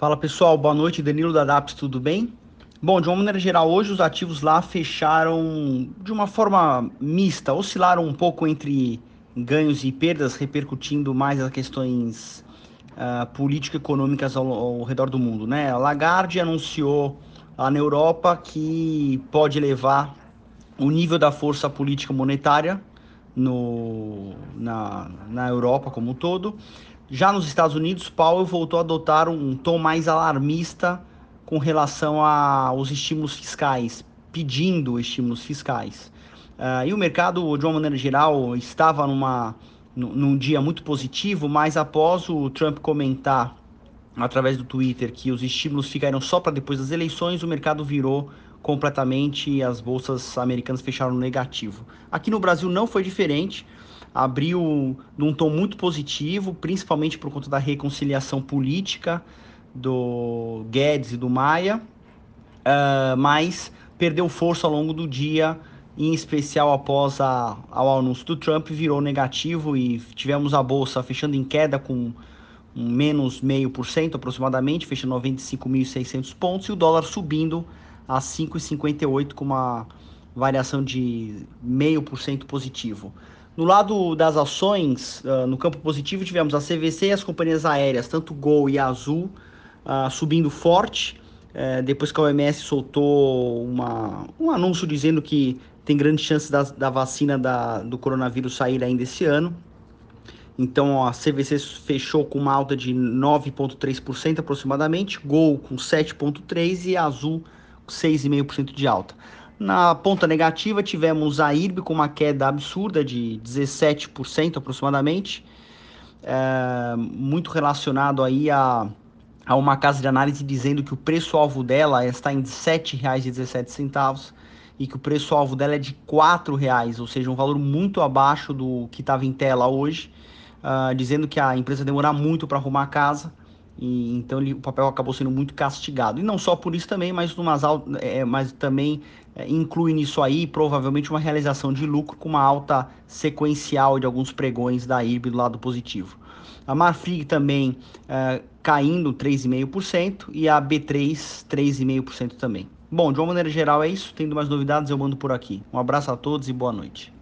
Fala pessoal, boa noite, Danilo da DAPS, tudo bem? Bom, de uma maneira geral, hoje os ativos lá fecharam de uma forma mista, oscilaram um pouco entre ganhos e perdas, repercutindo mais as questões uh, político-econômicas ao, ao, redor do mundo. Né? A Lagarde anunciou lá na Europa que pode levar o nível da força política monetária no, na, na Europa como um todo. Já nos Estados Unidos, Powell voltou a adotar um tom mais alarmista com relação aos estímulos fiscais, pedindo estímulos fiscais. Uh, e o mercado, de uma maneira geral, estava numa, num dia muito positivo, mas após o Trump comentar através do Twitter que os estímulos ficariam só para depois das eleições, o mercado virou completamente e as bolsas americanas fecharam negativo. Aqui no Brasil não foi diferente abriu num tom muito positivo, principalmente por conta da reconciliação política do Guedes e do Maia, uh, mas perdeu força ao longo do dia, em especial após a, ao anúncio do Trump, virou negativo e tivemos a bolsa fechando em queda com um menos meio por cento aproximadamente, fechando 95.600 pontos, e o dólar subindo a 5,58 com uma variação de meio por cento positivo. No lado das ações, uh, no campo positivo, tivemos a CVC e as companhias aéreas, tanto Gol e Azul, uh, subindo forte. Uh, depois que a OMS soltou uma, um anúncio dizendo que tem grande chance da, da vacina da, do coronavírus sair ainda esse ano. Então a CVC fechou com uma alta de 9,3% aproximadamente, Gol com 7,3% e Azul com 6,5% de alta. Na ponta negativa, tivemos a IRB com uma queda absurda de 17% aproximadamente, é, muito relacionado aí a, a uma casa de análise dizendo que o preço-alvo dela está em R$ 7,17 e que o preço-alvo dela é de R$ 4,00, ou seja, um valor muito abaixo do que estava em tela hoje, uh, dizendo que a empresa demorar muito para arrumar a casa e, então ele, o papel acabou sendo muito castigado. E não só por isso também, mas, umas, é, mas também é, inclui nisso aí provavelmente uma realização de lucro com uma alta sequencial de alguns pregões da IRB do lado positivo. A Marfrig também é, caindo 3,5% e a B3 3,5% também. Bom, de uma maneira geral é isso. Tendo mais novidades eu mando por aqui. Um abraço a todos e boa noite.